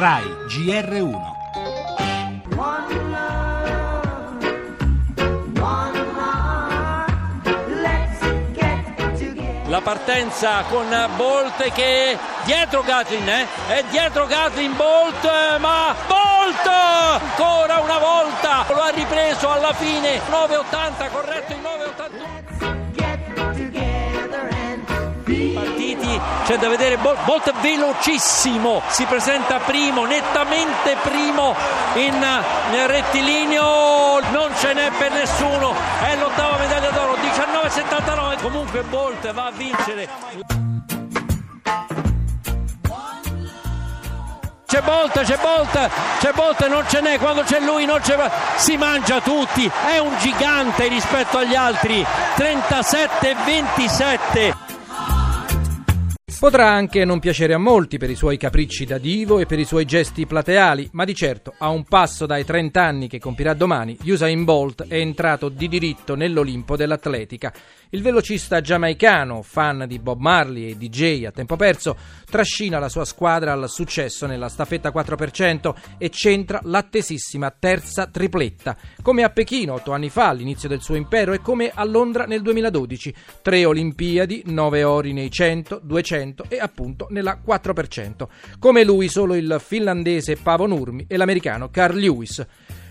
RAI GR1. La partenza con Bolt che dietro Gatlin, eh? è dietro Gatlin Bolt, ma Bolt ancora una volta lo ha ripreso alla fine, 9.80 corretto in 9.81. Partiti, c'è da vedere Bolt, velocissimo, si presenta primo, nettamente primo in, in rettilineo, non ce n'è per nessuno, è l'ottava medaglia d'oro, 19,79, comunque Bolt va a vincere. C'è Bolt, c'è Bolt, c'è Bolt, non ce n'è, quando c'è lui non c'è, si mangia tutti, è un gigante rispetto agli altri, 37-27. Potrà anche non piacere a molti per i suoi capricci da divo e per i suoi gesti plateali, ma di certo, a un passo dai 30 anni che compirà domani, Usain Bolt è entrato di diritto nell'Olimpo dell'atletica. Il velocista giamaicano, fan di Bob Marley e DJ a tempo perso, trascina la sua squadra al successo nella staffetta 4% e centra l'attesissima terza tripletta, come a Pechino otto anni fa all'inizio del suo impero e come a Londra nel 2012. Tre Olimpiadi, nove ori nei 100, 200 e appunto nella 4%. Come lui solo il finlandese Pavo Nurmi e l'americano Carl Lewis.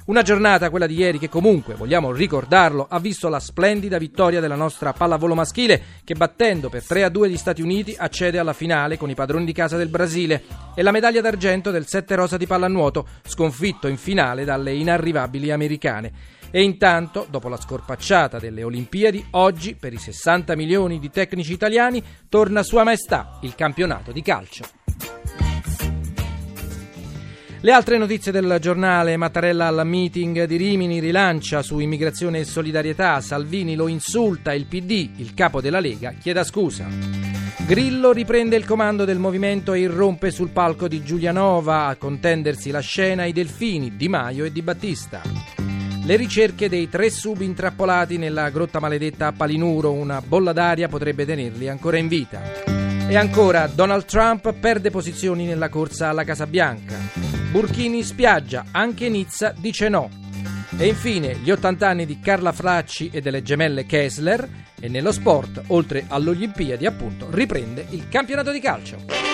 Una giornata, quella di ieri, che comunque, vogliamo ricordarlo, ha visto la splendida vittoria della nostra pallavolo maschile che battendo per 3 a 2 gli Stati Uniti accede alla finale con i padroni di casa del Brasile e la medaglia d'argento del 7 rosa di pallanuoto, sconfitto in finale dalle inarrivabili americane. E intanto, dopo la scorpacciata delle Olimpiadi, oggi per i 60 milioni di tecnici italiani torna Sua Maestà, il campionato di calcio. Le altre notizie del giornale, Mattarella al meeting di Rimini rilancia su immigrazione e solidarietà, Salvini lo insulta, il PD, il capo della Lega, chieda scusa. Grillo riprende il comando del movimento e irrompe sul palco di Giulianova a contendersi la scena i delfini, Di Maio e Di Battista. Le ricerche dei tre sub intrappolati nella grotta maledetta a Palinuro, una bolla d'aria potrebbe tenerli ancora in vita. E ancora, Donald Trump perde posizioni nella corsa alla Casa Bianca. Burchini in spiaggia, anche Nizza dice no. E infine gli 80 anni di Carla Fracci e delle gemelle Kessler e nello sport, oltre alle Olimpiadi appunto, riprende il campionato di calcio.